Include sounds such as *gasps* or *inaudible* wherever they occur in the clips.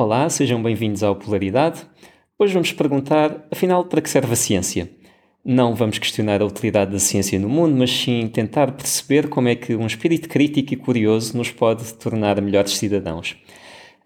Olá, sejam bem-vindos ao Polaridade. Hoje vamos perguntar, afinal, para que serve a ciência? Não vamos questionar a utilidade da ciência no mundo, mas sim tentar perceber como é que um espírito crítico e curioso nos pode tornar melhores cidadãos.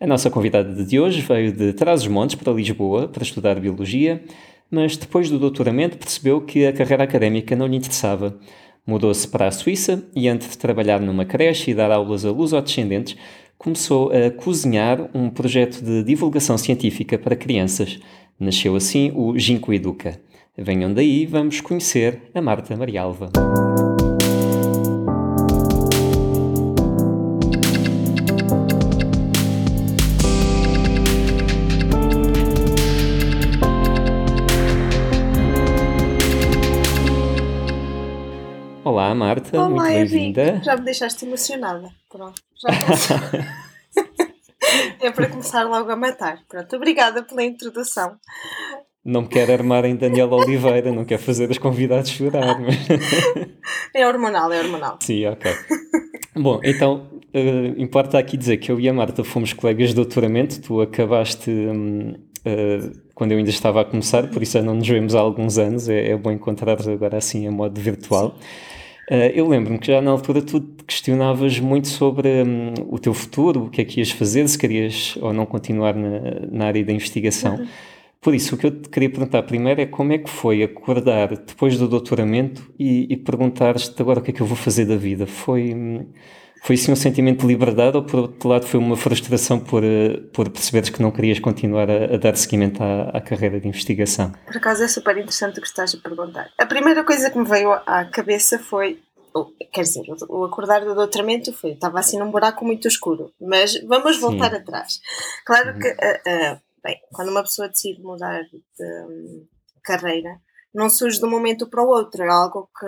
A nossa convidada de hoje veio de Trás-os-Montes para Lisboa para estudar Biologia, mas depois do doutoramento percebeu que a carreira académica não lhe interessava. Mudou-se para a Suíça e, antes de trabalhar numa creche e dar aulas a luso-descendentes, começou a cozinhar um projeto de divulgação científica para crianças. Nasceu assim o Ginkgo Educa. Venham daí, vamos conhecer a Marta Marialva. Olá, Marta, Olá, muito bem-vinda. Já me deixaste emocionada. Pronto, já *laughs* é para começar logo a matar. Pronto, obrigada pela introdução. Não me quero armar em Daniela Oliveira, não quero fazer os convidados chorar. Mas... *laughs* É hormonal, é hormonal. Sim, ok. Bom, então, uh, importa aqui dizer que eu e a Marta fomos colegas de doutoramento, tu acabaste um, uh, quando eu ainda estava a começar, por isso não nos vemos há alguns anos, é, é bom encontrar-nos agora assim em modo virtual. Uh, eu lembro-me que já na altura tu questionavas muito sobre um, o teu futuro, o que é que ias fazer, se querias ou não continuar na, na área da investigação. Uhum. Por isso, o que eu te queria perguntar primeiro é como é que foi acordar depois do doutoramento e, e perguntar-te agora o que é que eu vou fazer da vida? Foi, foi sim um sentimento de liberdade ou por outro lado foi uma frustração por, eh, por perceberes que não querias continuar a, a dar seguimento à, à, carreira de investigação? Por acaso é super interessante o que estás a perguntar. A primeira coisa que me veio à cabeça foi quer dizer, o acordar do doutoramento foi, estava assim num buraco muito escuro, mas vamos voltar Sim. atrás. Claro que uh, uh, Bem, quando uma pessoa decide mudar de um, carreira, não surge de um momento para o outro, é algo que,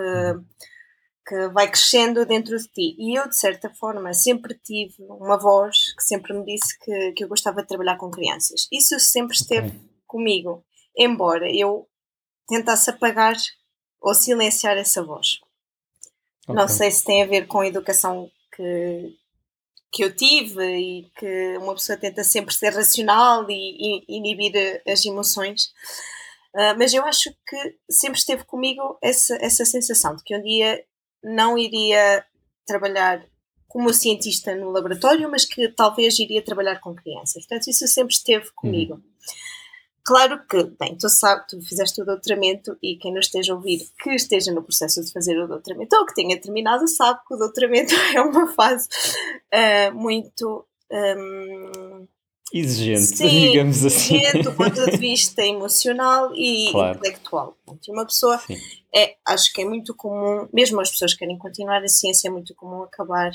que vai crescendo dentro de ti. E eu, de certa forma, sempre tive uma voz que sempre me disse que, que eu gostava de trabalhar com crianças. Isso sempre esteve okay. comigo, embora eu tentasse apagar ou silenciar essa voz. Okay. Não sei se tem a ver com a educação que, que eu tive e que uma pessoa tenta sempre ser racional e, e inibir as emoções. Uh, mas eu acho que sempre esteve comigo essa, essa sensação de que um dia não iria trabalhar como cientista no laboratório, mas que talvez iria trabalhar com crianças. Portanto, isso sempre esteve comigo. Claro que, bem, tu sabes, tu fizeste o doutoramento e quem nos esteja a ouvir que esteja no processo de fazer o doutoramento ou que tenha terminado sabe que o doutoramento *laughs* é uma fase uh, muito um, exigente, Sim, *laughs* digamos assim. Exigente do ponto de vista *laughs* emocional e claro. intelectual. E uma pessoa, é, acho que é muito comum, mesmo as pessoas que querem continuar a ciência, é muito comum acabar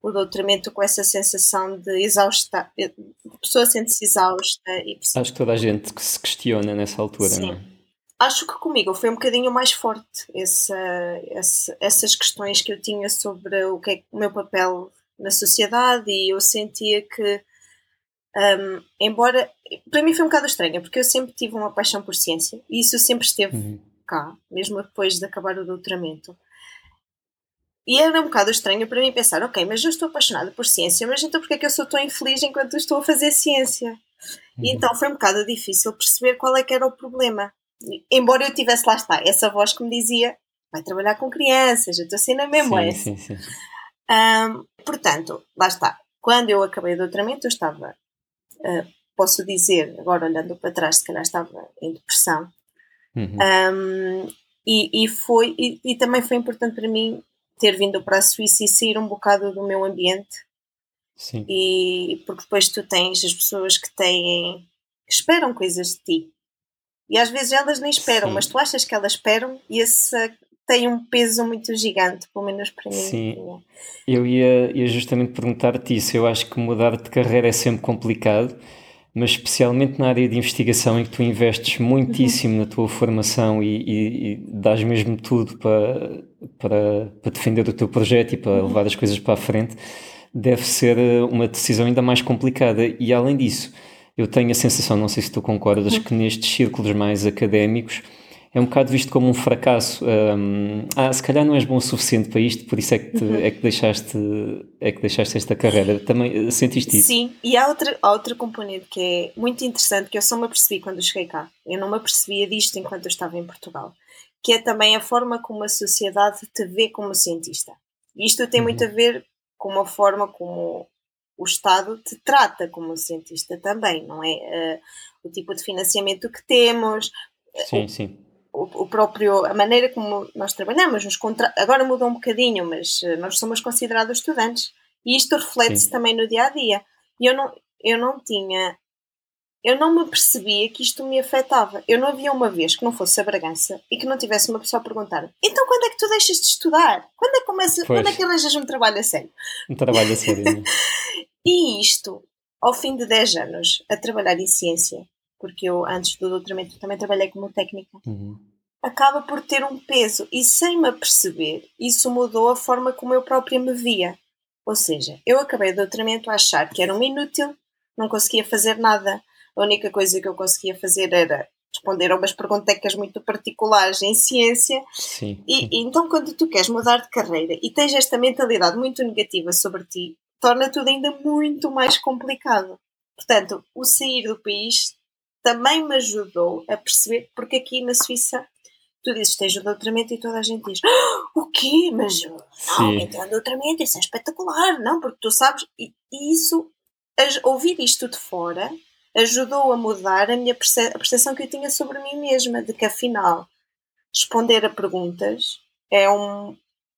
o doutoramento com essa sensação de exausta, a pessoa sente-se exausta. E Acho que toda a gente que se questiona nessa altura, Sim. não é? Acho que comigo foi um bocadinho mais forte essa, essa, essas questões que eu tinha sobre o que é o meu papel na sociedade e eu sentia que, um, embora. Para mim foi um bocado estranho, porque eu sempre tive uma paixão por ciência e isso sempre esteve uhum. cá, mesmo depois de acabar o doutoramento. E era um bocado estranho para mim pensar, ok, mas eu estou apaixonada por ciência, mas então porquê é que eu sou tão infeliz enquanto estou a fazer ciência? Uhum. E então foi um bocado difícil perceber qual é que era o problema. Embora eu tivesse, lá está, essa voz que me dizia, vai trabalhar com crianças, eu estou assim na mesma sim, sim, sim. Um, portanto, lá está, quando eu acabei o doutoramento eu estava, uh, posso dizer, agora olhando para trás, se calhar estava em depressão. Uhum. Um, e, e, foi, e, e também foi importante para mim ter vindo para a Suíça e sair um bocado do meu ambiente. Sim. E porque depois tu tens as pessoas que têm que esperam coisas de ti. E às vezes elas nem esperam, Sim. mas tu achas que elas esperam e esse tem um peso muito gigante, pelo menos para mim. Sim, eu ia, ia justamente perguntar-te isso. Eu acho que mudar de carreira é sempre complicado mas especialmente na área de investigação em que tu investes *laughs* muitíssimo uhum. na tua formação e, e, e dás mesmo tudo para, para, para defender o teu projeto e para uhum. levar as coisas para a frente, deve ser eh, uma decisão ainda mais complicada. E além disso, eu tenho a sensação, não sei se tu concordas, uhum. que nestes círculos mais académicos é um bocado visto como um fracasso. Um, ah, se calhar não és bom o suficiente para isto, por isso é que, te, uhum. é que, deixaste, é que deixaste esta carreira. Também eh, sentiste isso? Sim, e há outra, há outra componente que é muito interessante, que eu só me apercebi quando cheguei cá. Eu não me apercebia disto enquanto eu estava em Portugal. Que é também a forma como a sociedade te vê como cientista. Isto tem uhum. muito a ver com a forma como o Estado te trata como cientista também, não é? Uh, o tipo de financiamento que temos. Sim, sim o, o, próprio, a maneira como nós trabalhamos, nos contra... agora mudou um bocadinho, mas uh, nós somos considerados estudantes e isto reflete-se também no dia a dia. E eu não, eu não tinha, eu não me percebia que isto me afetava. Eu não havia uma vez que não fosse a Bragança e que não tivesse uma pessoa a perguntar: então quando é que tu deixas de estudar? Quando é que, começa, quando é que arranjas um trabalho a sério? Um trabalho a sério. Né? *laughs* e isto, ao fim de 10 anos a trabalhar em ciência, porque eu antes do doutoramento também trabalhei como técnica, uhum. acaba por ter um peso e sem me aperceber, isso mudou a forma como eu própria me via. Ou seja, eu acabei o doutoramento a achar que era um inútil, não conseguia fazer nada. A única coisa que eu conseguia fazer era responder a umas perguntecas muito particulares em ciência. Sim. E, e, então, quando tu queres mudar de carreira e tens esta mentalidade muito negativa sobre ti, torna tudo ainda muito mais complicado. Portanto, o sair do país também me ajudou a perceber, porque aqui na Suíça tu dizes tens o doutoramento e toda a gente diz ah, o quê? Mas não, então o doutoramento, isso é espetacular, não, porque tu sabes, e, e isso, ouvir isto de fora ajudou a mudar a minha perce a percepção que eu tinha sobre mim mesma, de que afinal responder a perguntas é um,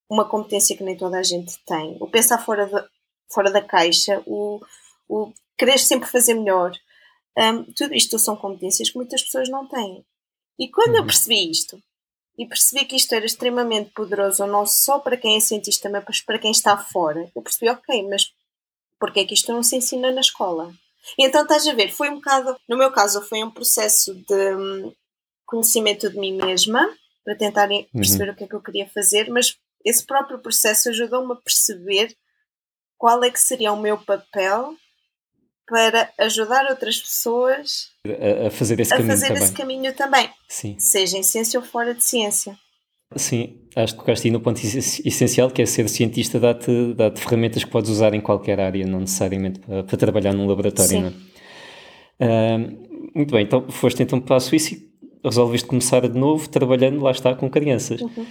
uma competência que nem toda a gente tem. O pensar fora, de, fora da caixa, o, o querer sempre fazer melhor, um, tudo isto são competências que muitas pessoas não têm. E quando uhum. eu percebi isto, e percebi que isto era extremamente poderoso, não só para quem é cientista, mas para quem está fora, eu percebi, ok, mas porquê é que isto não se ensina na escola? E então estás a ver, foi um bocado, no meu caso, foi um processo de hum, conhecimento de mim mesma, para tentar perceber uhum. o que é que eu queria fazer, mas esse próprio processo ajudou-me a perceber qual é que seria o meu papel para ajudar outras pessoas a, a fazer, esse, a caminho fazer também. esse caminho também. Sim. Seja em ciência ou fora de ciência. Sim, acho que tocaste aí no ponto essencial que é ser cientista dá-te dá ferramentas que podes usar em qualquer área, não necessariamente para, para trabalhar num laboratório. Sim. É? uh, muito bem, então foste então para a Suíça e resolveste começar de novo trabalhando, lá está, com crianças. Uhum.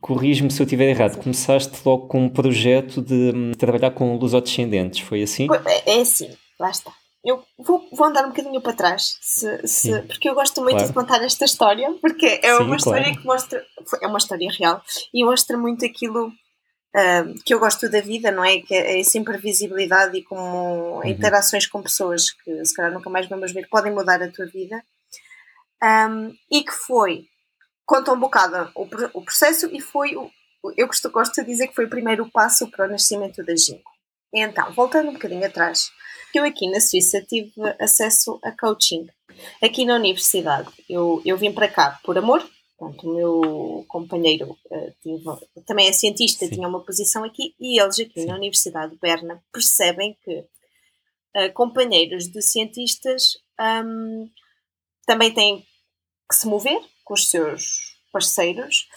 Corrijo-me se eu estiver errado, começaste logo com um projeto de, hum, trabalhar com lusodescendentes, foi assim? É, é assim, lá está. Eu vou, vou andar um bocadinho para trás, se, se, porque eu gosto muito claro. de contar esta história, porque é Sim, uma história claro. que mostra, é uma história real e mostra muito aquilo uh, que eu gosto da vida, não é? Que é essa imprevisibilidade e como uhum. interações com pessoas que se calhar nunca mais vamos ver podem mudar a tua vida. Um, e que foi, conta um bocado o, o processo e foi, o, eu gosto, gosto de dizer que foi o primeiro passo para o nascimento da Ginkgo. Então, voltando um bocadinho atrás, eu aqui na Suíça tive acesso a coaching. Aqui na universidade, eu, eu vim para cá por amor. Portanto, o meu companheiro uh, tive, também é cientista, Sim. tinha uma posição aqui, e eles aqui Sim. na Universidade de Berna percebem que uh, companheiros de cientistas um, também têm que se mover com os seus parceiros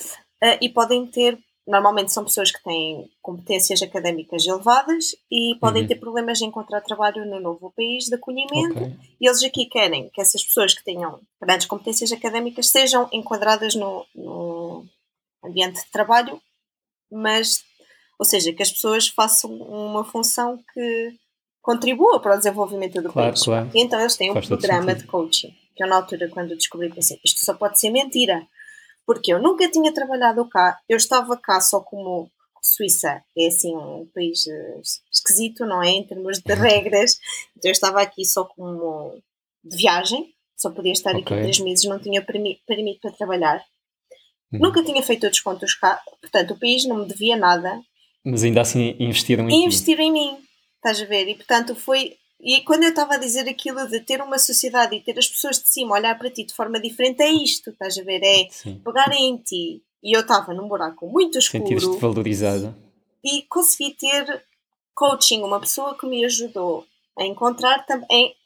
uh, e podem ter normalmente são pessoas que têm competências académicas elevadas e podem uhum. ter problemas em encontrar trabalho no novo país de acolhimento. Okay. E eles aqui querem que essas pessoas que tenham grandes competências académicas sejam enquadradas no, no ambiente de trabalho, mas, ou seja, que as pessoas façam uma função que contribua para o desenvolvimento do claro, país. Claro. E então eles têm um programa de coaching, que eu na altura, quando descobri, pensei, isto só pode ser mentira porque eu nunca tinha trabalhado cá, eu estava cá só como Suíça, é assim um país eh, esquisito, não é? Em termos de regras, então eu estava aqui só como de viagem, só podia estar okay. aqui três meses, não tinha permitido para trabalhar. Uhum. Nunca tinha feito descontos cá, portanto o país não me devia nada. Mas ainda assim investiram em Investiram em mim, estás a ver? E portanto foi e quando eu estava a dizer aquilo de ter uma sociedade e ter as pessoas de cima olhar para ti de forma diferente, é isto, estás a ver? É Sim. pegarem em ti. E eu estava num buraco muito escuro. Sentires-te valorizada. E consegui ter coaching, uma pessoa que me ajudou a encontrar,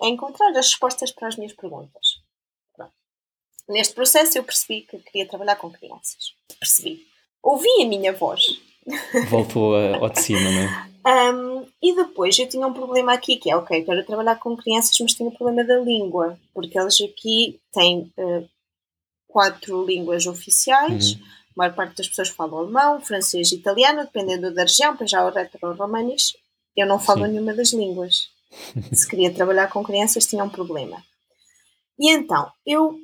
a encontrar as respostas para as minhas perguntas. neste processo eu percebi que queria trabalhar com crianças. Percebi. Ouvi a minha voz. Voltou ao de cima, não é? Um, e depois eu tinha um problema aqui, que é, ok, quero trabalhar com crianças, mas tenho o problema da língua, porque eles aqui têm uh, quatro línguas oficiais, uhum. a maior parte das pessoas falam alemão, francês e italiano, dependendo da região, para já o retro-romanis, eu não falo Sim. nenhuma das línguas. Se queria trabalhar com crianças, tinha um problema. E então, eu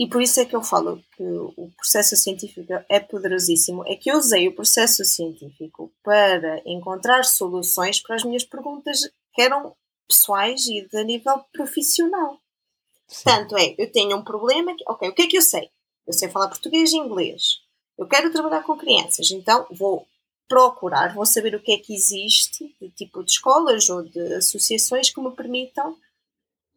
e por isso é que eu falo que o processo científico é poderosíssimo, é que eu usei o processo científico para encontrar soluções para as minhas perguntas que eram pessoais e de nível profissional. Sim. Tanto é, eu tenho um problema, que, ok, o que é que eu sei? Eu sei falar português e inglês. Eu quero trabalhar com crianças, então vou procurar, vou saber o que é que existe de tipo de escolas ou de associações que me permitam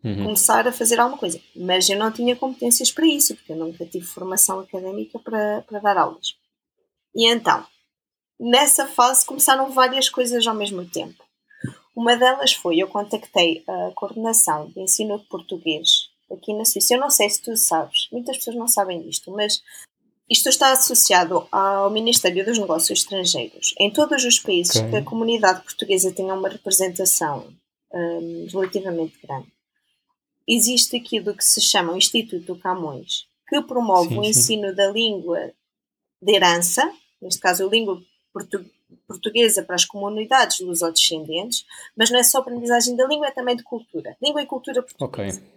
uhum. começar a fazer alguma coisa. Mas eu não tinha competências para isso, porque eu nunca tive formação académica para, para dar aulas. E então, nessa fase começaram várias coisas ao mesmo tempo. Uma delas foi, eu contactei a coordenação de ensino de português aqui na Suíça. Eu não sei se tu sabes, muitas pessoas não sabem disto, mas isto está associado ao Ministério dos Negócios Estrangeiros. Em todos os países okay. que a comunidade portuguesa tenha uma representação um, relativamente grande, existe aquilo que se chama o Instituto Camões, que promove sim, o ensino sim. da língua de herança, neste caso a língua portu portuguesa para as comunidades lusodescendentes, mas não é só aprendizagem da língua, é também de cultura. Língua e cultura portuguesa. Okay.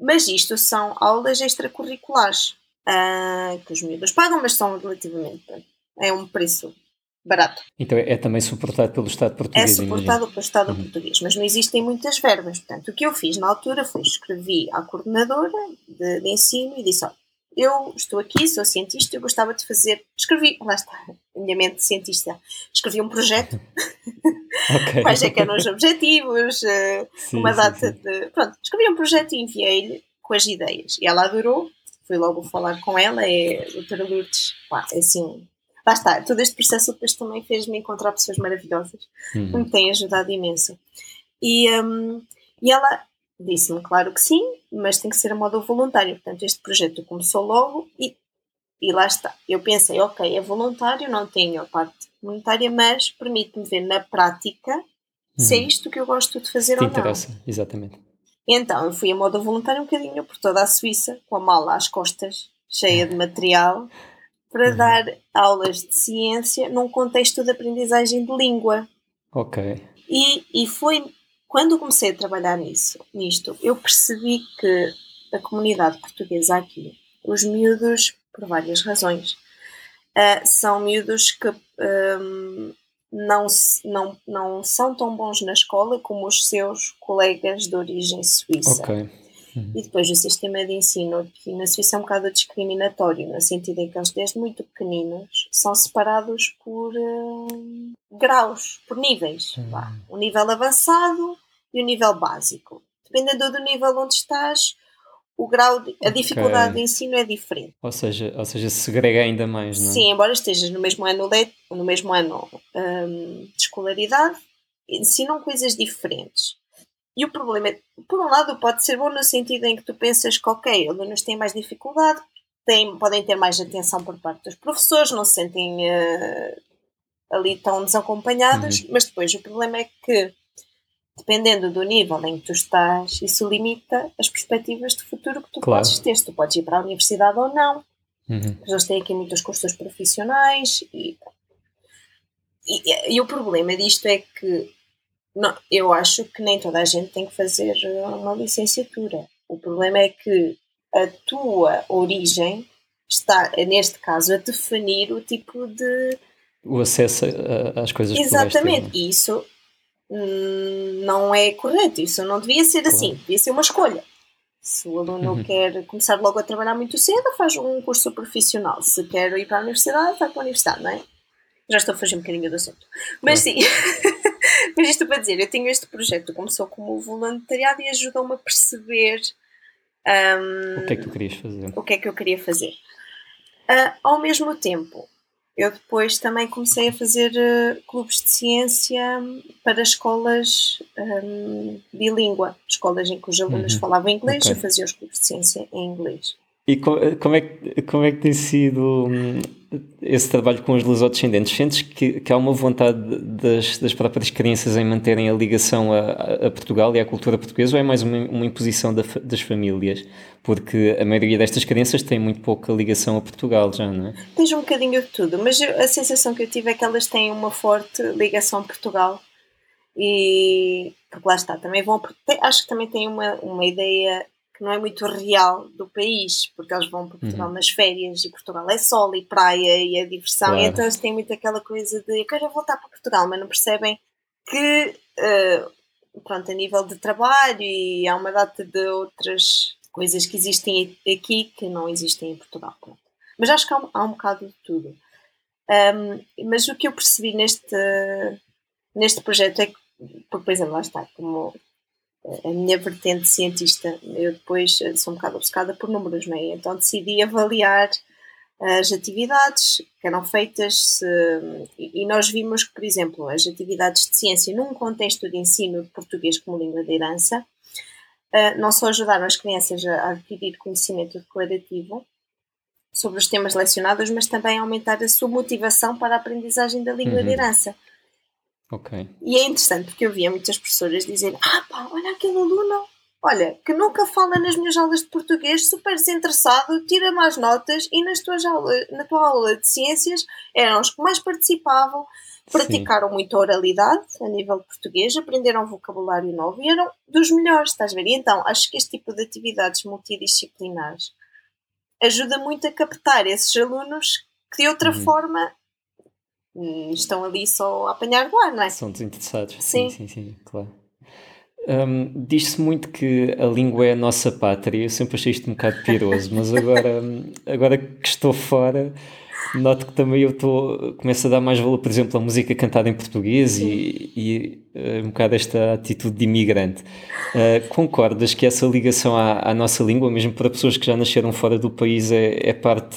Mas isto são aulas extracurriculares, uh, que os miúdos pagam, mas são relativamente. É um preço barato. Então é, é também suportado pelo Estado português? É suportado pelo Estado uhum. português, mas não existem muitas verbas. Portanto, o que eu fiz na altura foi escrevi à coordenadora de, de ensino e disse: olha, eu estou aqui, sou cientista, eu gostava de fazer. Escrevi, lá está, *laughs* a minha mente cientista. Escrevi um projeto. *laughs* okay. *laughs* Quais é que eram os objetivos, eh, sim, uma data sim, sim. de. Pronto, escrevi um projeto e enviei-lhe com as ideias. E ela adorou, fui logo falar com ela, é a doutora Lourdes, pá, é assim, lá está, todo este processo depois também fez-me encontrar pessoas maravilhosas, uhum. que me têm ajudado imenso. E, um, e ela disse-me, claro que sim, mas tem que ser a modo voluntário. Portanto, este projeto começou logo e, e lá está. Eu pensei, ok, é voluntário, não tenho a parte monetária, mas permite-me ver na prática uhum. se é uhum. isto que eu gosto de fazer Te ou interessa, não. exatamente. Então, eu fui a modo voluntário um bocadinho por toda a Suíça, com a mala às costas, cheia de material, *laughs* para uhum. dar aulas de ciência num contexto de aprendizagem de língua. Ok. E, e foi quando comecei a trabalhar nisso, nisto, eu percebi que a comunidade portuguesa aqui, os miúdos, por várias razões, uh, são miúdos que um, não, não, não são tão bons na escola como os seus colegas de origem suíça. Ok. Uhum. E depois o sistema de ensino aqui na Suíça é um bocado discriminatório, no sentido em que eles, desde muito pequeninos, são separados por uh, graus, por níveis. Uhum. O nível avançado e o nível básico. Dependendo do nível onde estás, o grau, de, a dificuldade okay. de ensino é diferente. Ou seja, ou seja, segrega ainda mais, não é? Sim, embora estejas no mesmo ano, no mesmo ano um, de escolaridade, ensinam coisas diferentes. E o problema é, por um lado, pode ser bom no sentido em que tu pensas que, ok, alunos têm mais dificuldade, têm, podem ter mais atenção por parte dos professores, não se sentem uh, ali tão desacompanhados, uhum. mas depois o problema é que, dependendo do nível em que tu estás, isso limita as perspectivas de futuro que tu claro. podes ter. Se tu podes ir para a universidade ou não. Uhum. Eles têm aqui muitos cursos profissionais e, e, e o problema disto é que não, eu acho que nem toda a gente tem que fazer uma licenciatura. O problema é que a tua origem está, neste caso, a definir o tipo de. O acesso às coisas Exatamente, e isso hum, não é correto, isso não devia ser claro. assim, devia ser uma escolha. Se o aluno uhum. quer começar logo a trabalhar muito cedo, faz um curso profissional. Se quer ir para a universidade, vai para a universidade, não é? Já estou a fugir um bocadinho do assunto. Mas sim. *laughs* Mas isto para dizer, eu tenho este projeto, começou como voluntariado e ajudou-me a perceber um, o que é que tu querias fazer. O que é que eu queria fazer. Uh, ao mesmo tempo, eu depois também comecei a fazer uh, clubes de ciência para escolas um, bilíngua, escolas em que os alunos uhum. falavam inglês, okay. eu fazia os clubes de ciência em inglês. E como é, que, como é que tem sido hum, esse trabalho com os lusodescendentes? Sentes que, que há uma vontade das, das próprias crianças em manterem a ligação a, a Portugal e à cultura portuguesa ou é mais uma, uma imposição da, das famílias? Porque a maioria destas crianças tem muito pouca ligação a Portugal já, não é? Tens um bocadinho de tudo, mas a sensação que eu tive é que elas têm uma forte ligação a Portugal e porque lá está, também vão acho que também têm uma, uma ideia que não é muito real do país, porque eles vão para Portugal uhum. nas férias e Portugal é sol e praia e é diversão, claro. e então eles têm muito aquela coisa de eu quero voltar para Portugal, mas não percebem que, uh, pronto, a nível de trabalho e há uma data de outras coisas que existem aqui que não existem em Portugal. Pronto. Mas acho que há um, há um bocado de tudo. Um, mas o que eu percebi neste, neste projeto é que, por exemplo, lá está, como a minha vertente cientista. Eu depois sou um bocado obcecada por números, não é? Então decidi avaliar as atividades que eram feitas se, e nós vimos que, por exemplo, as atividades de ciência num contexto de ensino de português como língua de herança eh, não só ajudaram as crianças a adquirir conhecimento declarativo sobre os temas lecionados, mas também a aumentar a sua motivação para a aprendizagem da língua uhum. de herança. Okay. E é interessante porque eu via muitas professoras dizer: Ah, pá, olha aquele aluno, olha, que nunca fala nas minhas aulas de português, super desinteressado, tira mais notas e nas tuas aulas, na tua aula de ciências eram os que mais participavam, praticaram Sim. muito a oralidade a nível de português, aprenderam vocabulário novo e eram dos melhores, estás a ver? E então acho que este tipo de atividades multidisciplinares ajuda muito a captar esses alunos que de outra uhum. forma estão ali só a apanhar do ar, não é? São desinteressados. Sim, sim, sim, sim claro. Um, Diz-se muito que a língua é a nossa pátria. Eu sempre achei isto um bocado piroso, mas agora, agora que estou fora, noto que também eu estou, começo a dar mais valor, por exemplo, à música cantada em português e, e uh, um bocado esta atitude de imigrante. Uh, concordas que essa ligação à, à, nossa língua, mesmo para pessoas que já nasceram fora do país, é, é parte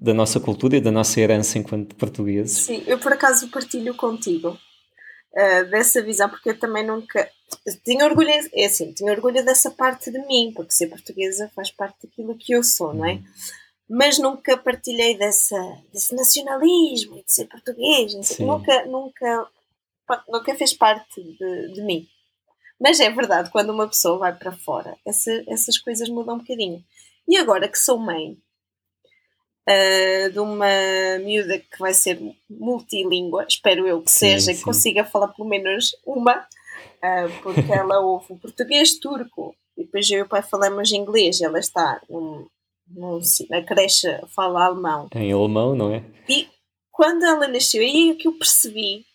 da nossa cultura e da nossa herança enquanto portugueses. Sim, eu por acaso partilho contigo uh, dessa visão, porque eu também nunca. Tinha orgulho, é assim, tinha orgulho dessa parte de mim, porque ser portuguesa faz parte daquilo que eu sou, não é? Uhum. Mas nunca partilhei dessa, desse nacionalismo de ser português, nunca, nunca, nunca fez parte de, de mim. Mas é verdade, quando uma pessoa vai para fora, essa, essas coisas mudam um bocadinho. E agora que sou mãe, uh, de uma miúda que vai ser multilíngua, espero eu que sim, seja, sim. que consiga falar pelo menos uma, uh, porque ela ouve o português turco e depois eu e o pai falamos inglês, ela está num, num, na creche, fala alemão. Em alemão, não é? E quando ela nasceu, aí é que eu percebi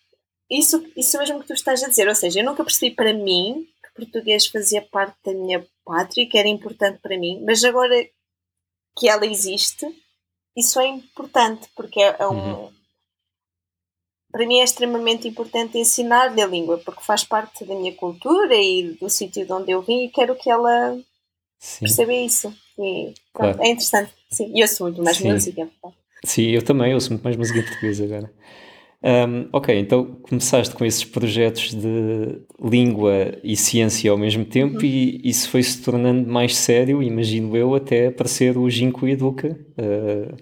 isso, isso mesmo que tu estás a dizer, ou seja, eu nunca percebi para mim que português fazia parte da minha pátria, que era importante para mim, mas agora que ela existe, isso é importante, porque é, é um. Uhum. Para mim é extremamente importante ensinar-lhe a língua, porque faz parte da minha cultura e do sítio de onde eu vim e quero que ela Sim. perceba isso. E, claro. é interessante. Sim, eu sou muito mais Sim. música. Sim, eu também ouço muito mais música em português agora. Um, ok, então começaste com esses projetos de língua e ciência ao mesmo tempo uhum. e isso foi se tornando mais sério, imagino eu, até aparecer o Ginkgo Educa, uh,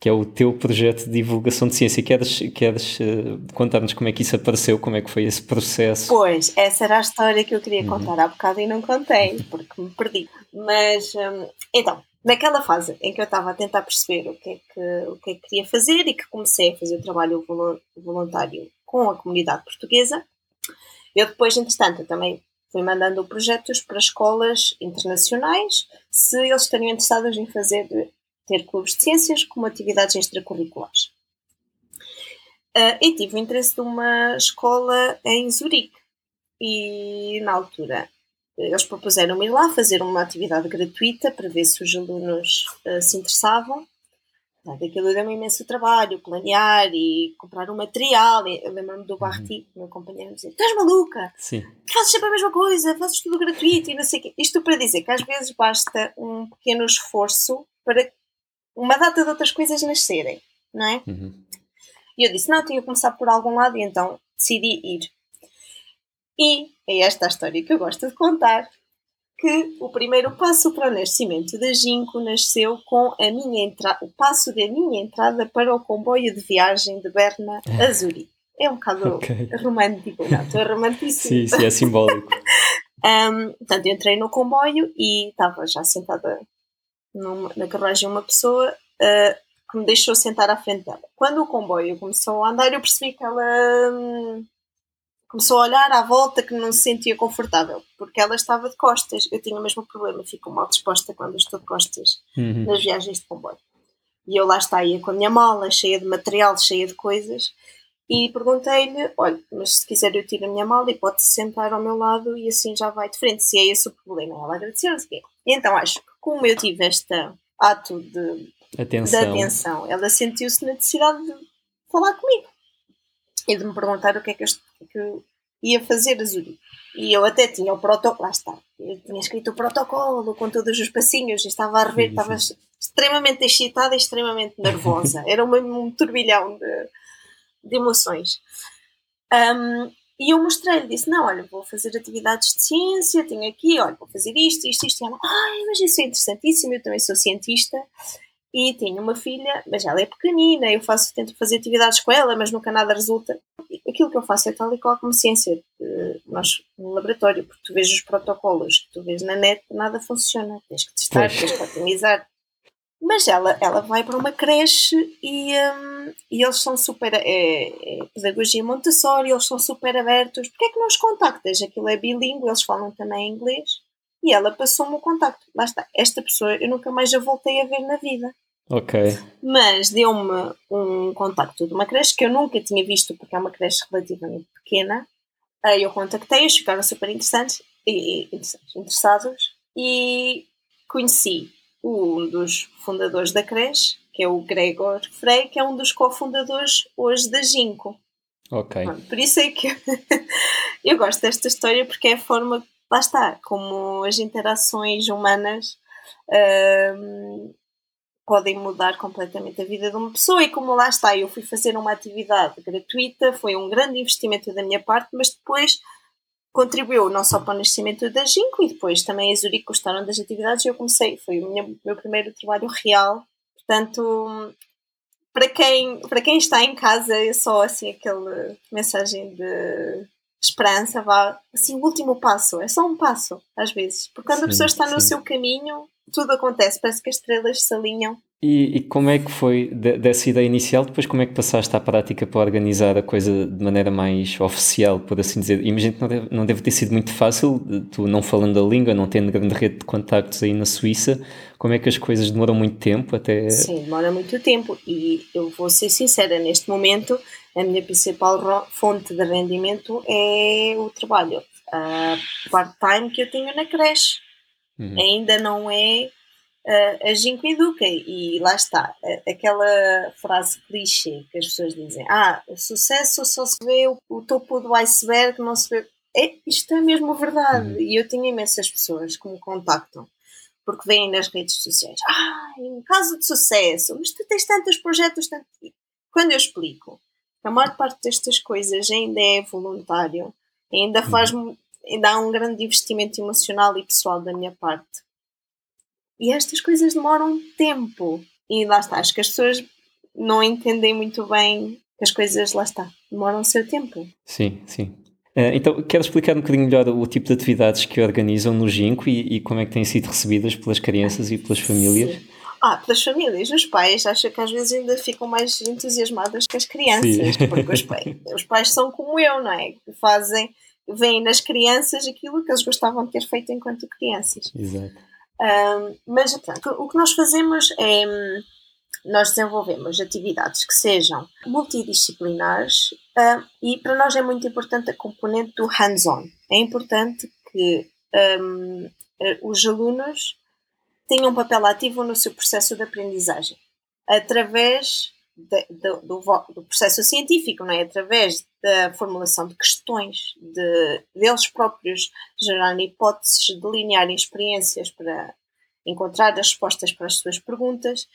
que é o teu projeto de divulgação de ciência. Queres, queres uh, contar-nos como é que isso apareceu, como é que foi esse processo? Pois, essa era a história que eu queria uhum. contar há bocado e não contei, porque me perdi. Mas, um, então, naquela fase em que eu estava a tentar perceber o que, é que, o que é que queria fazer e que comecei a fazer o trabalho voluntário com a comunidade portuguesa, eu depois, entretanto, também fui mandando projetos para escolas internacionais se eles estariam interessados em fazer ter clubes de ciências como atividades extracurriculares. Uh, e tive o interesse de uma escola em Zurique. E na altura eles propuseram ir lá fazer uma atividade gratuita para ver se os alunos uh, se interessavam. Aquilo deu-me imenso trabalho, planear e comprar um material. Eu lembro-me do Barti, uhum. meu companheiro, dizer: Estás maluca? Sim. Fazes sempre a mesma coisa, fazes tudo gratuito e não sei o quê. Isto para dizer que às vezes basta um pequeno esforço para uma data de outras coisas nascerem, não é? Uhum. E eu disse: Não, tinha que começar por algum lado e então decidi ir. E é esta a história que eu gosto de contar, que o primeiro passo para o nascimento da Ginkgo nasceu com a minha entrada, o passo da minha entrada para o comboio de viagem de Berna a Zurique. É um bocado okay. romântico, não? Estou romantíssimo. sim, sim, é simbólico. um, portanto, entrei no comboio e estava já sentada numa, na carruagem uma pessoa uh, que me deixou sentar à frente dela. Quando o comboio começou a andar, eu percebi que ela hum, começou a olhar à volta que não se sentia confortável, porque ela estava de costas. Eu tinha o mesmo problema, fico mal disposta quando estou de costas uhum. nas viagens de comboio. E eu lá está, ia com a minha mala cheia de material, cheia de coisas, e perguntei-lhe: olha, mas se quiser eu tiro a minha mala e pode-se sentar ao meu lado e assim já vai de frente, se é esse o problema. Ela agradeceu, não E então acho que, como eu tive este ato de, atenção. de atenção, ela sentiu-se na necessidade de falar comigo e de me perguntar o que é que eu, que eu ia fazer a Zurique. E eu até tinha o protocolo, lá está, eu tinha escrito o protocolo com todos os passinhos, estava a rever, estava extremamente excitada e extremamente *laughs* nervosa. Era um, um turbilhão de, de emoções. Um, e eu mostrei-lhe, disse: Não, olha, vou fazer atividades de ciência, tenho aqui, olha, vou fazer isto, isto, isto. E ela, ai, mas isso é interessantíssimo, eu também sou cientista e tenho uma filha, mas ela é pequenina, eu faço, tento fazer atividades com ela, mas nunca nada resulta. Aquilo que eu faço é tal e qual como ciência, nós no laboratório, porque tu vês os protocolos, tu vês na net, nada funciona, tens que testar, tens que otimizar. Mas ela, ela vai para uma creche e, um, e eles são super. É, é, pedagogia Montessori, eles são super abertos. Porquê é que não os contactas? Aquilo é bilíngue, eles falam também inglês e ela passou-me o contacto. Lá está, esta pessoa eu nunca mais a voltei a ver na vida. Ok. Mas deu-me um contacto de uma creche que eu nunca tinha visto, porque é uma creche relativamente pequena. Aí eu contactei-os, ficaram super interessantes, interessados, e conheci um dos fundadores da creche, que é o Gregor Frey, que é um dos cofundadores hoje da Ginkgo. Ok. Por isso é que *laughs* eu gosto desta história, porque é a forma lá está, como as interações humanas uh, podem mudar completamente a vida de uma pessoa. E como lá está, eu fui fazer uma atividade gratuita, foi um grande investimento da minha parte, mas depois contribuiu não só para o nascimento da Ginkgo e depois também a Zurique gostaram das atividades e eu comecei, foi o meu, meu primeiro trabalho real, portanto para quem, para quem está em casa é só assim aquela mensagem de esperança, vá, assim, o último passo, é só um passo, às vezes. Porque quando sim, a pessoa está sim. no seu caminho, tudo acontece, parece que as estrelas se alinham. E, e como é que foi de, dessa ideia inicial, depois como é que passaste à prática para organizar a coisa de maneira mais oficial, por assim dizer? Imagino que não deve, não deve ter sido muito fácil, tu não falando a língua, não tendo grande rede de contactos aí na Suíça, como é que as coisas demoram muito tempo até... Sim, demora muito tempo e eu vou ser sincera, neste momento a minha principal fonte de rendimento é o trabalho part-time que eu tenho na creche. Uhum. Ainda não é a Ginkgo Educa. E lá está, aquela frase clichê que as pessoas dizem: Ah, o sucesso só se vê o, o topo do iceberg, não se vê. É, isto é mesmo verdade. Uhum. E eu tenho imensas pessoas que me contactam porque vêm nas redes sociais. Ah, em caso de sucesso, mas tu tens tantos projetos. Tanto... Quando eu explico a maior parte destas coisas ainda é voluntário, ainda faz uhum. ainda há um grande investimento emocional e pessoal da minha parte. E estas coisas demoram tempo. E lá está, acho que as pessoas não entendem muito bem que as coisas, lá está, demoram o seu tempo. Sim, sim. Uh, então, quero explicar um bocadinho melhor o tipo de atividades que organizam no Ginkgo e, e como é que têm sido recebidas pelas crianças e pelas famílias? Sim. Ah, pelas famílias, os pais, acho que às vezes ainda ficam mais entusiasmadas que as crianças, Sim. porque os pais, os pais são como eu, não é? Que fazem, veem nas crianças aquilo que eles gostavam de ter feito enquanto crianças. Exato. Mas, portanto, o que nós fazemos é, nós desenvolvemos atividades que sejam multidisciplinares e para nós é muito importante a componente do hands-on. É importante que um, os alunos tenham um papel ativo no seu processo de aprendizagem, através de, do, do, processo científico, não é? através da formulação de questões, de deles próprios gerarem hipóteses, delinearem experiências para encontrar as respostas para as suas perguntas,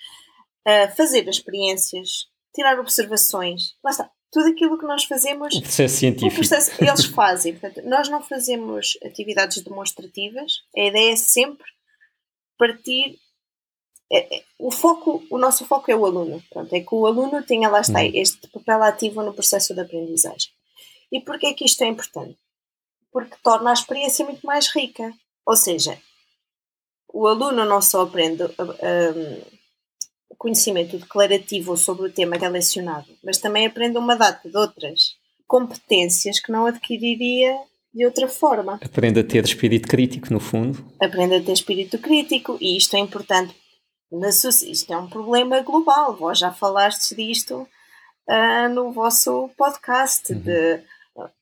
uh, fazer experiências, tirar observações. Lá está. tudo aquilo que nós fazemos. O processo científico. O processo, eles *laughs* fazem. Portanto, nós não fazemos atividades demonstrativas. A ideia é sempre partir. É, é, o foco, o nosso foco é o aluno. Pronto, é que o aluno tenha lá está hum. este papel ativo no processo de aprendizagem. E porquê é que isto é importante? Porque torna a experiência muito mais rica. Ou seja, o aluno não só aprende um, conhecimento declarativo sobre o tema que é lecionado, mas também aprende uma data de outras competências que não adquiriria de outra forma. Aprende a ter espírito crítico, no fundo. Aprende a ter espírito crítico e isto é importante. Isto é um problema global. Vós já falaste disto uh, no vosso podcast. Uhum. De,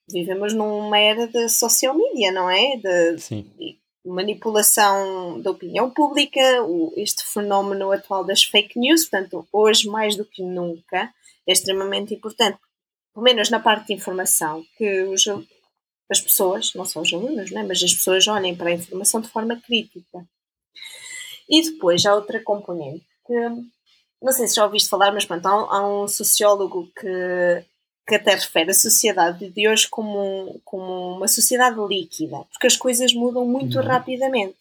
vivemos numa era de social media, não é? De, Sim manipulação da opinião pública, o, este fenómeno atual das fake news, portanto, hoje mais do que nunca é extremamente importante, pelo menos na parte de informação, que os, as pessoas, não só os alunos, né, mas as pessoas olhem para a informação de forma crítica. E depois há outra componente que, não sei se já ouviste falar, mas pronto, há um, sociólogo que que até refere a sociedade de hoje como, como uma sociedade líquida, porque as coisas mudam muito uhum. rapidamente.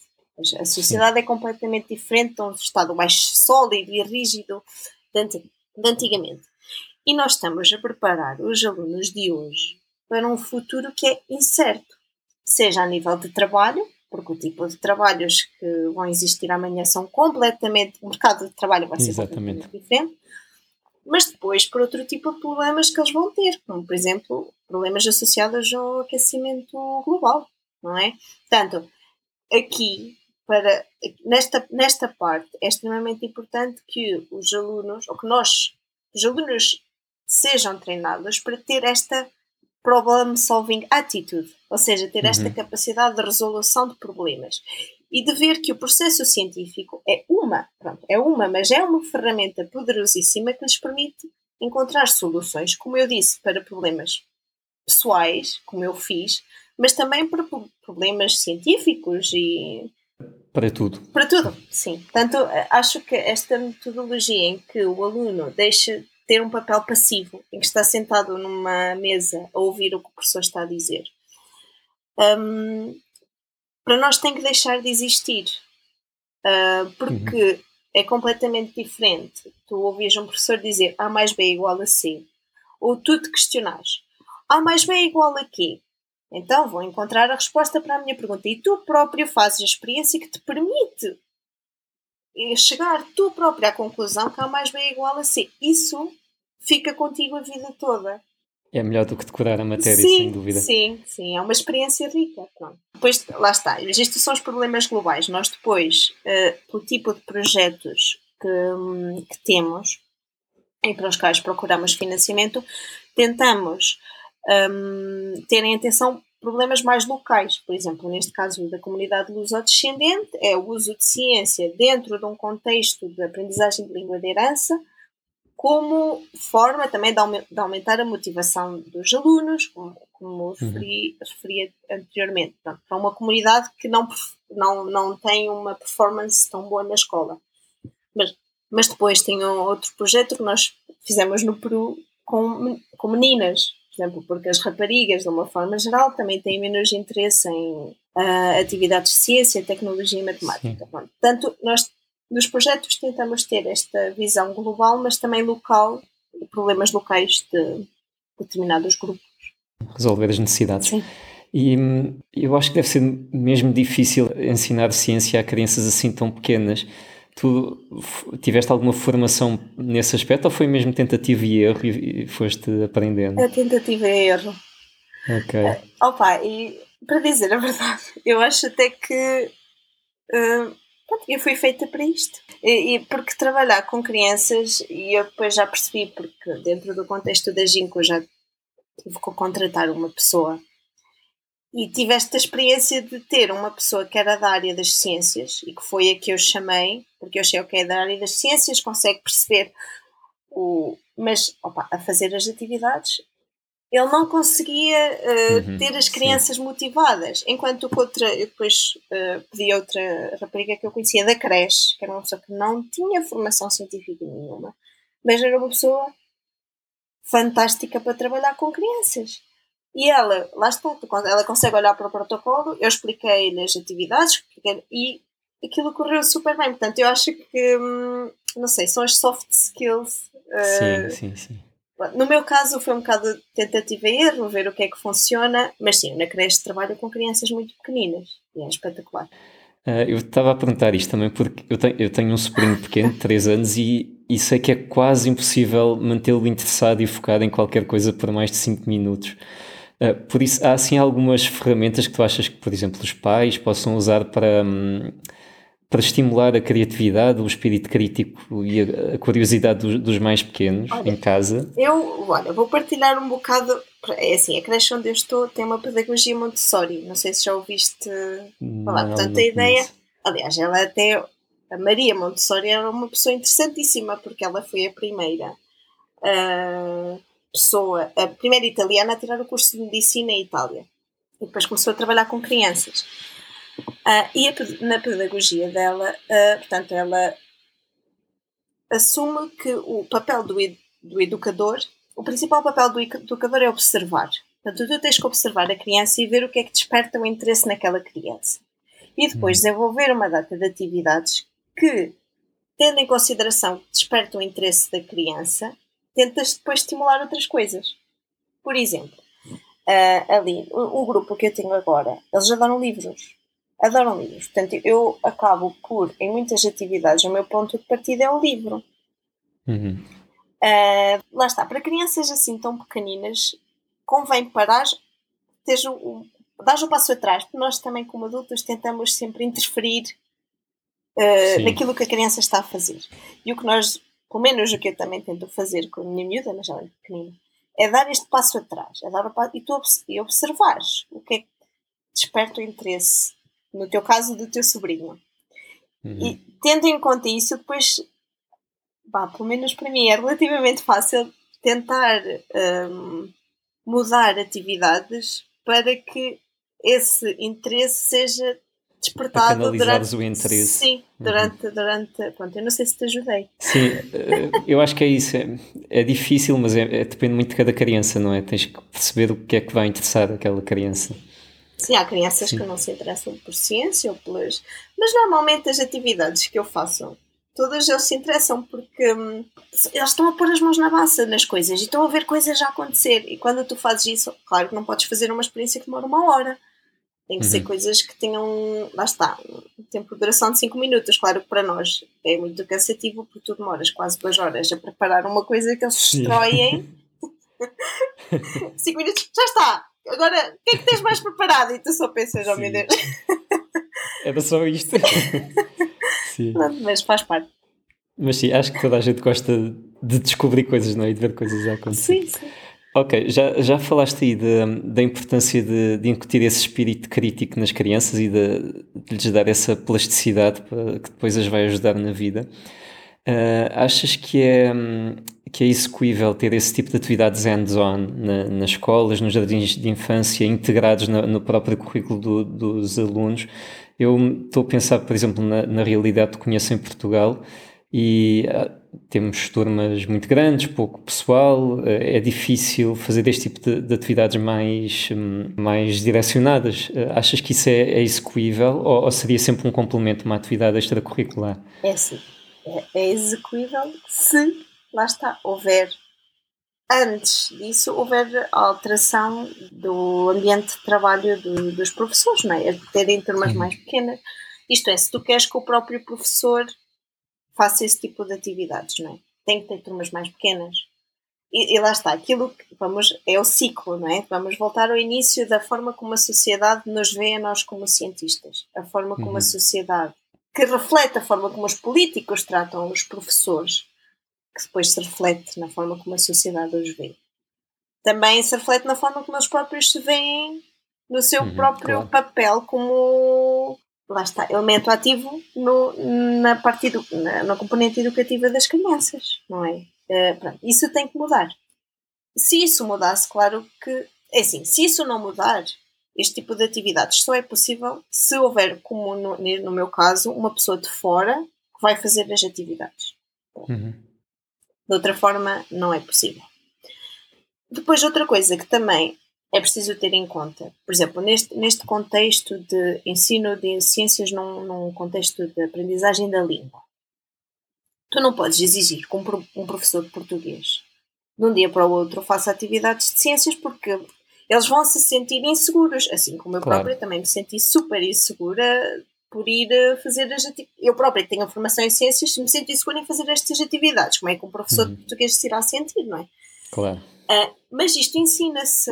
A sociedade é completamente diferente de um estado mais sólido e rígido de antigamente. E nós estamos a preparar os alunos de hoje para um futuro que é incerto, seja a nível de trabalho, porque o tipo de trabalhos que vão existir amanhã são completamente. O mercado de trabalho vai ser Exatamente. completamente diferente mas depois por outro tipo de problemas que eles vão ter, como por exemplo problemas associados ao aquecimento global, não é? Portanto, aqui para nesta nesta parte é extremamente importante que os alunos ou que nós os alunos sejam treinados para ter esta problem solving attitude, ou seja, ter esta uhum. capacidade de resolução de problemas e de ver que o processo científico é uma, pronto, é uma, mas é uma ferramenta poderosíssima que lhes permite encontrar soluções, como eu disse, para problemas pessoais, como eu fiz, mas também para problemas científicos e para tudo. Para tudo, sim. Portanto, acho que esta metodologia em que o aluno deixa ter um papel passivo, em que está sentado numa mesa a ouvir o que o professor está a dizer, um, para nós tem que deixar de existir. Uh, porque uhum. é completamente diferente tu ouvis um professor dizer A mais B é igual a C, ou tu te questionares A mais B é igual a quê? Então vou encontrar a resposta para a minha pergunta e tu próprio fazes a experiência que te permite chegar tu próprio à conclusão que A mais B é igual a C. Isso fica contigo a vida toda. É melhor do que decorar a matéria, sim, sem dúvida. Sim, sim, é uma experiência rica. Pronto. Depois, lá está, estes são os problemas globais. Nós depois, uh, pelo tipo de projetos que, um, que temos e para os quais procuramos financiamento, tentamos um, ter em atenção problemas mais locais. Por exemplo, neste caso da comunidade luso-descendente, é o uso de ciência dentro de um contexto de aprendizagem de língua de herança, como forma também de, aumentar a motivação dos alunos, como, como uhum. referi, referi anteriormente, Portanto, para uma comunidade que não, não, não tem uma performance tão boa na escola. Mas, mas depois tem outro projeto que nós fizemos no Peru com, com meninas, por exemplo, porque as raparigas, de uma forma geral, também têm menos interesse em uh, atividades de ciência, tecnologia e matemática. Portanto, nós nos projetos tentamos ter esta visão global, mas também local, problemas locais de determinados grupos. Resolver as necessidades. Sim. E hum, eu acho que deve ser mesmo difícil ensinar ciência a crianças assim tão pequenas. Tu tiveste alguma formação nesse aspecto ou foi mesmo tentativa e erro e foste aprendendo? A tentativa e erro. Ok. Uh, opa, e para dizer a verdade, *laughs* eu acho até que uh, eu fui feita para isto. E, e, porque trabalhar com crianças, e eu depois já percebi, porque dentro do contexto da Ginkgo já tive que contratar uma pessoa e tive esta experiência de ter uma pessoa que era da área das ciências e que foi a que eu chamei, porque eu achei que é da área das ciências, consegue perceber o. Mas opa, a fazer as atividades ele não conseguia uh, uhum, ter as crianças sim. motivadas. Enquanto que outra, eu depois uh, pedi outra rapariga que eu conhecia da creche, que era uma pessoa que não tinha formação científica nenhuma, mas era uma pessoa fantástica para trabalhar com crianças. E ela, lá está, ela consegue olhar para o protocolo, eu expliquei as atividades e aquilo correu super bem. Portanto, eu acho que, hum, não sei, são as soft skills. Sim, uh, sim, sim. No meu caso foi um bocado tentativa e erro, ver o que é que funciona, mas sim, na creche trabalho com crianças muito pequeninas e é espetacular. Uh, eu estava a perguntar isto também porque eu tenho, eu tenho um sobrinho pequeno, de 3 anos, e, e sei que é quase impossível mantê-lo interessado e focado em qualquer coisa por mais de 5 minutos. Uh, por isso, há assim algumas ferramentas que tu achas que, por exemplo, os pais possam usar para, um, para estimular a criatividade, o espírito crítico e a, curiosidade dos, dos, mais pequenos olha, em casa? Eu, olha, vou partilhar um bocado. É assim, a creche onde eu estou tem uma pedagogia Montessori. Não sei se já ouviste falar. Não, Portanto, a ideia. Aliás, ela até. A Maria Montessori era uma pessoa interessantíssima porque ela foi a primeira uh, pessoa, a primeira italiana a tirar o curso de medicina em Itália. E depois começou a trabalhar com crianças. Uh, e a, na pedagogia dela, uh, portanto, ela assume que o papel do, do educador, o principal papel do educador é observar. Portanto, tu tens que observar a criança e ver o que é que desperta o interesse naquela criança. E depois hum. desenvolver uma data de atividades que, tendo em consideração que despertam o interesse da criança, tentas depois estimular outras coisas. Por exemplo, uh, ali, o, o, grupo que eu tenho agora, eles adoram livros adoram livros. Portanto, eu acabo por, em muitas atividades, o meu ponto de partida é o livro. Uhum. Uh, lá está, para crianças assim tão pequeninas, convém parar, teres o, dar o passo atrás, porque nós também, como adultos, tentamos sempre interferir uh, naquilo que a criança está a fazer. E o que nós, pelo menos o que eu também tento fazer com a minha miúda, mas ela é pequenina, é dar este passo atrás, é dar o passo, e tu e observares o que é que desperta o interesse no teu caso, do teu sobrinho. Uhum. E tendo em conta isso, depois, bah, pelo menos para mim, é relativamente fácil tentar um, mudar atividades para que esse interesse seja despertado durante o interesse. Sim, uhum. durante, uhum. durante. Pronto, eu não sei se te ajudei. Sim, eh, eu acho que é isso. É, é difícil, mas é, é, depende muito de cada criança, não é? Tens que perceber o que é que vai interessar aquela criança. Sim, há crianças Sim. que não se interessam por ciência ou pelas. Mas normalmente as atividades que eu faço, todas eles se interessam porque hum, eles estão a pôr as mãos na massa nas coisas e estão a ver coisas já acontecer. E quando tu fazes isso, claro que não podes fazer uma experiência que demora uma hora. Tem que uhum. ser coisas que tenham, lá está, um tempo de duração de 5 minutos. Claro que para nós é muito cansativo porque tu demoras quase duas horas a preparar uma coisa que eles destroem. 5 *laughs* *laughs* minutos, já está! Agora, o que é que tens mais preparado? E tu só pensas, oh meu Deus. *laughs* Era só isto. *laughs* sim. Mas faz parte. Mas sim, acho que toda a gente gosta de descobrir coisas, não é? E de ver coisas a acontecer. Sim, sim. Ok, já, já falaste aí da importância de, de incutir esse espírito crítico nas crianças e de, de lhes dar essa plasticidade para, que depois as vai ajudar na vida. Uh, achas que é, que é execuível ter esse tipo de atividades hands-on na, nas escolas, nos jardins de infância, integrados no, no próprio currículo do, dos alunos? Eu estou a pensar, por exemplo, na, na realidade que conheço em Portugal e uh, temos turmas muito grandes, pouco pessoal, uh, é difícil fazer este tipo de, de atividades mais, um, mais direcionadas. achas que isso é, é execuível ou, ou seria sempre um complemento, uma atividade extracurricular? É sim é, é execuível se, lá está, houver antes disso houver alteração do ambiente de trabalho do, dos professores, não é? é terem turmas mais pequenas. Isto é, se tu queres que o próprio professor faça esse tipo de atividades, não é? Tem que ter turmas mais pequenas. E, e, lá está, aquilo que vamos, é o ciclo, não é? Vamos voltar ao início da forma como a sociedade nos vê a nós como cientistas, a forma como uhum. a sociedade que reflete a forma como os políticos tratam os professores, que depois se reflete na forma como a sociedade os vê. Também se reflete na forma como eles próprios se veem no seu uhum, próprio claro. papel como lá está, elemento ativo no, na, parte edu, na, na componente educativa das crianças, não é? Uh, isso tem que mudar. Se isso mudasse, claro que é assim, se isso não mudar, este tipo de atividades só é possível se houver, como no, no meu caso, uma pessoa de fora que vai fazer as atividades. Uhum. De outra forma, não é possível. Depois, outra coisa que também é preciso ter em conta, por exemplo, neste, neste contexto de ensino de ciências, num, num contexto de aprendizagem da língua, tu não podes exigir que um, um professor de português de um dia para o outro faça atividades de ciências porque eles vão se sentir inseguros, assim como eu claro. própria também me senti super insegura por ir fazer as atividades. Eu própria tenho formação em ciências, me sinto insegura em fazer estas atividades. Como é que um professor uhum. de português se irá sentir, não é? Claro. Uh, mas isto ensina-se.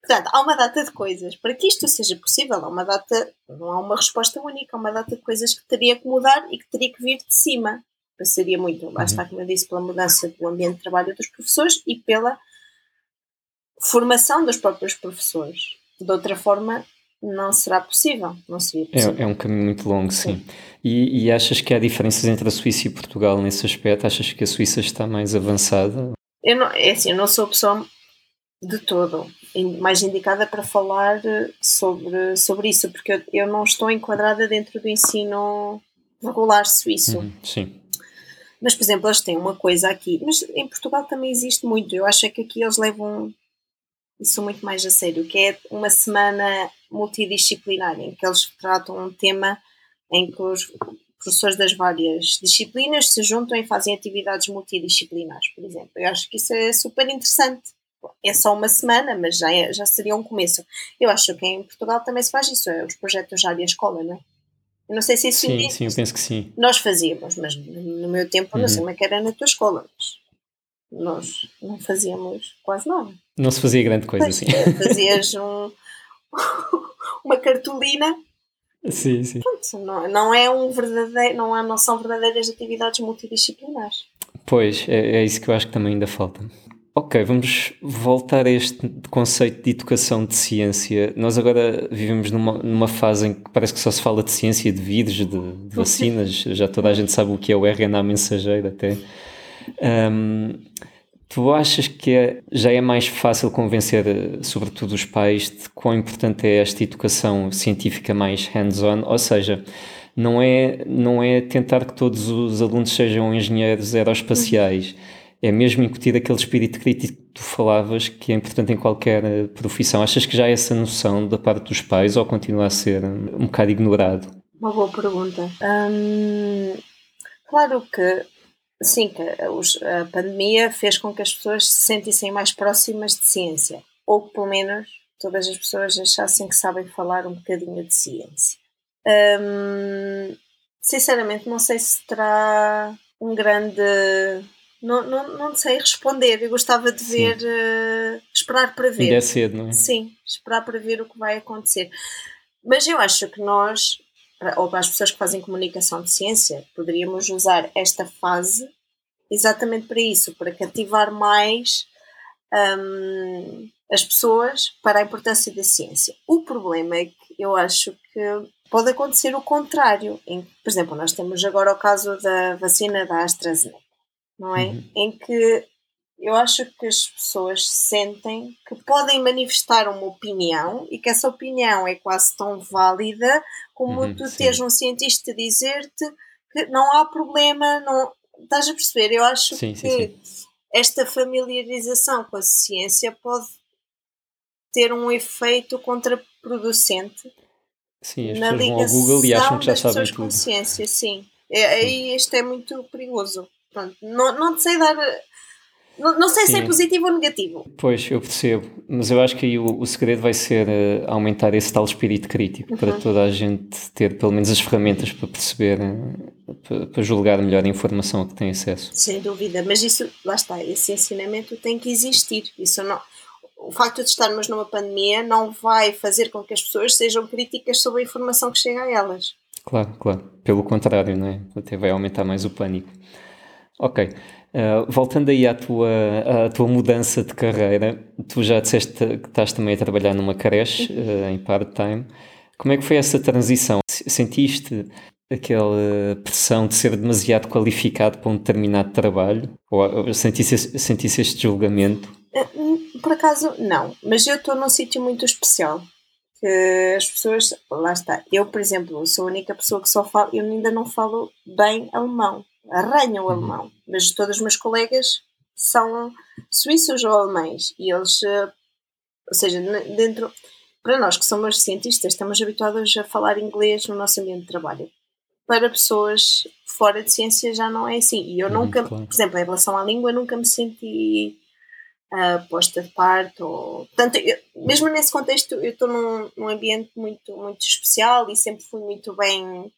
Portanto, há uma data de coisas. Para que isto seja possível, há uma data, não há uma resposta única, há uma data de coisas que teria que mudar e que teria que vir de cima. Passaria muito, lá está, uhum. como eu disse, pela mudança do ambiente de trabalho dos professores e pela formação dos próprios professores. De outra forma, não será possível. Não seria possível. É, é um caminho muito longo, sim. sim. E, e, achas que há diferenças entre a Suíça e Portugal nesse aspecto? Achas que a Suíça está mais avançada? Eu não, é assim, eu não sou a pessoa de todo mais indicada para falar sobre, sobre isso, porque eu, eu não estou enquadrada dentro do ensino regular suíço. Uhum, sim. Mas, por exemplo, eles têm uma coisa aqui, mas em Portugal também existe muito. Eu acho que aqui eles levam isso muito mais a sério, que é uma semana multidisciplinar, em que eles tratam um tema em que os professores das várias disciplinas se juntam e fazem atividades multidisciplinares, por exemplo. Eu acho que isso é super interessante. É só uma semana, mas já, é, já seria um começo. Eu acho que em Portugal também se faz isso, é os projetos já de escola, não é? Eu não sei se isso Sim, sim, eu penso que sim. Nós fazíamos, mas no meu tempo, uhum. não sei como é que era na tua escola, mas nós não fazíamos quase nada. Não se fazia grande coisa, assim. *laughs* Fazias um, uma cartolina. Sim, sim. Pronto, não, não, é um verdadeiro, não, é, não são verdadeiras atividades multidisciplinares. Pois, é, é isso que eu acho que também ainda falta. Ok, vamos voltar a este conceito de educação de ciência. Nós agora vivemos numa, numa fase em que parece que só se fala de ciência, de vírus, de, de *laughs* vacinas. Já toda a gente sabe o que é o RNA mensageiro até. Um, Tu achas que é, já é mais fácil convencer, eh, sobretudo os pais, de quão importante é esta educação científica mais hands-on? Ou seja, não é, não é tentar que todos os alunos sejam engenheiros aeroespaciais, é mesmo incutir aquele espírito crítico que tu falavas, que é importante em qualquer eh, profissão. Achas que já há essa noção da parte dos pais ou continua a ser eh, um bocado ignorado? Uma boa pergunta. Hum, claro que Sim, que a pandemia fez com que as pessoas se sentissem mais próximas de ciência, ou que pelo menos todas as pessoas achassem que sabem falar um bocadinho de ciência. Hum, sinceramente, não sei se terá um grande. Não, não, não sei responder. Eu gostava de ver, uh, esperar para ver. Ainda é cedo, não é? Sim, esperar para ver o que vai acontecer. Mas eu acho que nós ou para as pessoas que fazem comunicação de ciência, poderíamos usar esta fase exatamente para isso, para cativar mais um, as pessoas para a importância da ciência. O problema é que eu acho que pode acontecer o contrário. Em, por exemplo, nós temos agora o caso da vacina da AstraZeneca, não é? Uhum. Em que eu acho que as pessoas sentem que podem manifestar uma opinião e que essa opinião é quase tão válida como uhum, tu sim. teres um cientista dizer-te que não há problema, não, estás a perceber? Eu acho sim, que sim, esta familiarização com a ciência pode ter um efeito contraproducente. Sim, as na pessoas vão ao Google e acham que já sabem tudo. consciência, sim. É, aí isto é muito perigoso. Pronto, não, não sei dar não, não sei Sim. se é positivo ou negativo. Pois, eu percebo. Mas eu acho que aí o, o segredo vai ser uh, aumentar esse tal espírito crítico uhum. para toda a gente ter pelo menos as ferramentas para perceber, uh, para, para, julgar melhor a informação a que tem acesso. Sem dúvida, mas isso, lá está, esse ensinamento tem que existir. Isso não, o facto de estarmos numa pandemia não vai fazer com que as pessoas sejam críticas sobre a informação que chega a elas. Claro, claro. Pelo contrário, não é? Até vai aumentar mais o pânico. Ok. Uh, voltando aí à tua, à tua mudança de carreira, tu já disseste que estás também a trabalhar numa creche uh, em part-time. Como é que foi essa transição? Sentiste aquela pressão de ser demasiado qualificado para um determinado trabalho? Ou sentiste, sentiste este julgamento? Eh, por acaso, não. Mas eu estou num sítio muito especial. Que as pessoas, lá está. Eu, por exemplo, sou a única pessoa que só falo, eu ainda não falo bem alemão arranham o uhum. alemão. Mas todos os meus colegas são suíços ou alemães e eles, uh, ou seja, dentro, para nós que somos cientistas, estamos habituados a falar inglês no nosso ambiente de trabalho. Para pessoas fora de ciência já não é assim. E eu uhum, nunca, por exemplo, em relação à língua, nunca me senti uh, posta de parte. Ou, portanto, eu, mesmo nesse contexto, eu estou num, num ambiente muito, muito especial e sempre fui muito bem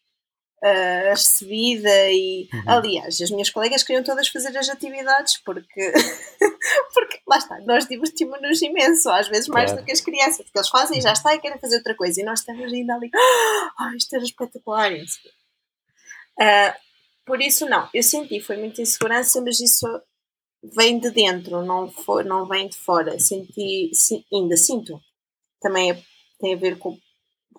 uh, recebida e uhum. aliás as minhas colegas queriam todas fazer as atividades porque *laughs* porque lá está, nós divertimos-nos imenso, às vezes mais claro. do que as crianças, porque eles fazem e já está e querem fazer outra coisa e nós estamos ainda ali, *gasps* ah, isto era espetacular uh, por isso não, eu senti, foi muita insegurança, mas isso vem de dentro, não, foi, não vem de fora, senti, ainda sinto, também é, tem a ver com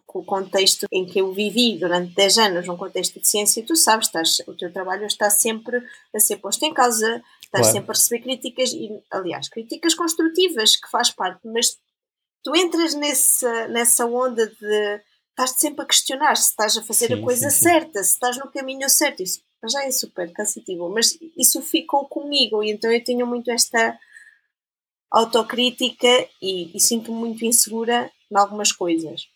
com o contexto em que eu vivi durante 10 anos, num contexto de ciência, tu sabes, estás, o teu trabalho está sempre a ser posto em causa, estás claro. sempre a receber críticas, e, aliás, críticas construtivas, que faz parte, mas tu entras nessa, nessa onda de estás sempre a questionar se estás a fazer sim, a coisa sim, certa, sim. se estás no caminho certo, isso já é super cansativo, mas isso ficou comigo, e então eu tenho muito esta autocrítica e, e sinto-me muito insegura em algumas coisas.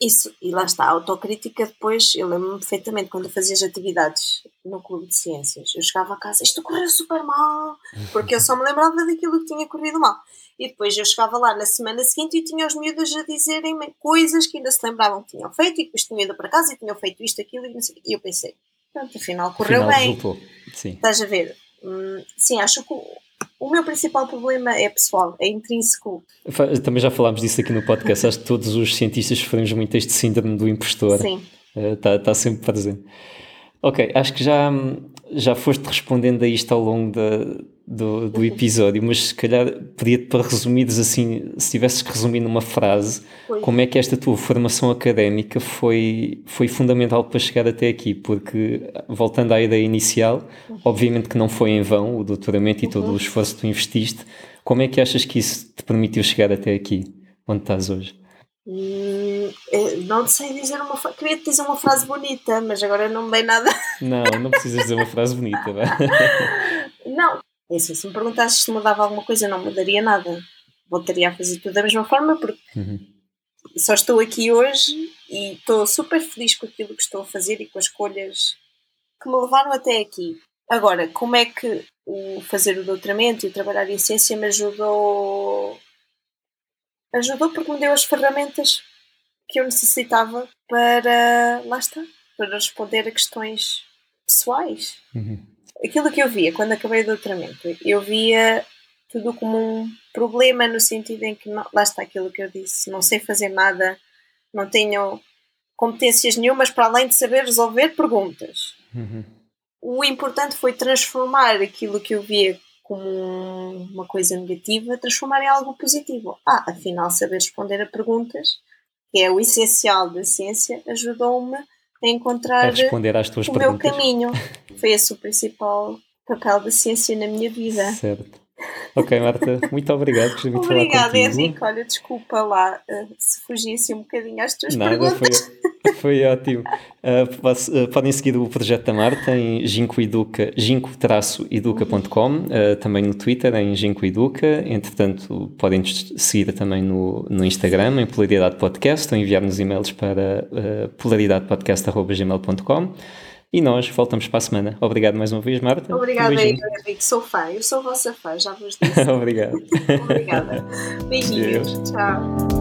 Isso, e lá está, a autocrítica depois, eu lembro-me perfeitamente quando eu fazia as atividades no clube de ciências, eu chegava a casa, isto correu super mal, porque eu só me lembrava daquilo que tinha corrido mal. E depois eu chegava lá na semana seguinte e tinha os miúdos a dizerem coisas que ainda se lembravam que tinham feito e depois tinham ido para casa e tinham feito isto, aquilo e, e eu pensei, pronto, afinal correu afinal, bem. Resultou. Sim. Estás a ver? Hum, sim, acho que o meu principal problema é pessoal, é intrínseco. Também já falámos disso aqui no podcast. Acho que todos os cientistas sofremos muito este síndrome do impostor. Sim. Está uh, tá sempre presente. Ok, acho que já, já foste respondendo a isto ao longo da, do, do episódio, mas se calhar pedia-te para resumires assim, se tivesses que resumir numa frase, como é que esta tua formação académica foi, foi fundamental para chegar até aqui? Porque, voltando à ideia inicial, uhum. obviamente que não foi em vão o doutoramento e uhum. todo o esforço que tu investiste, como é que achas que isso te permitiu chegar até aqui, onde estás hoje? Hum, não sei dizer uma frase. Queria dizer uma frase bonita, mas agora não me vem nada. Não, não precisas dizer uma frase bonita, *laughs* não? É assim, se me perguntasses se mudava alguma coisa, não mudaria nada. Voltaria a fazer tudo da mesma forma, porque uhum. só estou aqui hoje e estou super feliz com aquilo que estou a fazer e com as escolhas que me levaram até aqui. Agora, como é que o fazer o doutoramento e o trabalhar em ciência me ajudou? Ajudou porque me deu as ferramentas que eu necessitava para, lá está, para responder a questões pessoais. Uhum aquilo que eu via quando acabei o doutoramento, eu via tudo como um problema no sentido em que, não, lá está aquilo que eu disse, não sei fazer nada, não tenho competências nenhumas para além de saber resolver perguntas. Uhum. O importante foi transformar aquilo que eu via como uma coisa negativa, transformar em algo positivo. Ah, afinal, saber responder a perguntas, que é o essencial da ciência, ajudou-me encontrar a responder às tuas o perguntas. meu caminho. Foi esse o principal papel da ciência na minha vida. Certo. Ok, Marta, muito obrigado muito Obrigada, Henrique. Olha, desculpa lá uh, se fugisse um bocadinho às tuas Nada, perguntas. Foi, *laughs* foi ótimo. Uh, podem seguir o projeto da Marta em gincoeduca, ginco-educa.com, uh, também no Twitter em gincoeduca. Entretanto, podem seguir também no, no Instagram, em Polaridade Podcast, ou enviar-nos e-mails para uh, polaridadepodcast.gmail.com. E nós voltamos para a semana. Obrigado mais uma vez, Marta. Obrigada, um Henrique. Sou fã. Eu sou vossa fã, já vos *laughs* disse. Obrigado. Obrigada. Beijinhos. Tchau.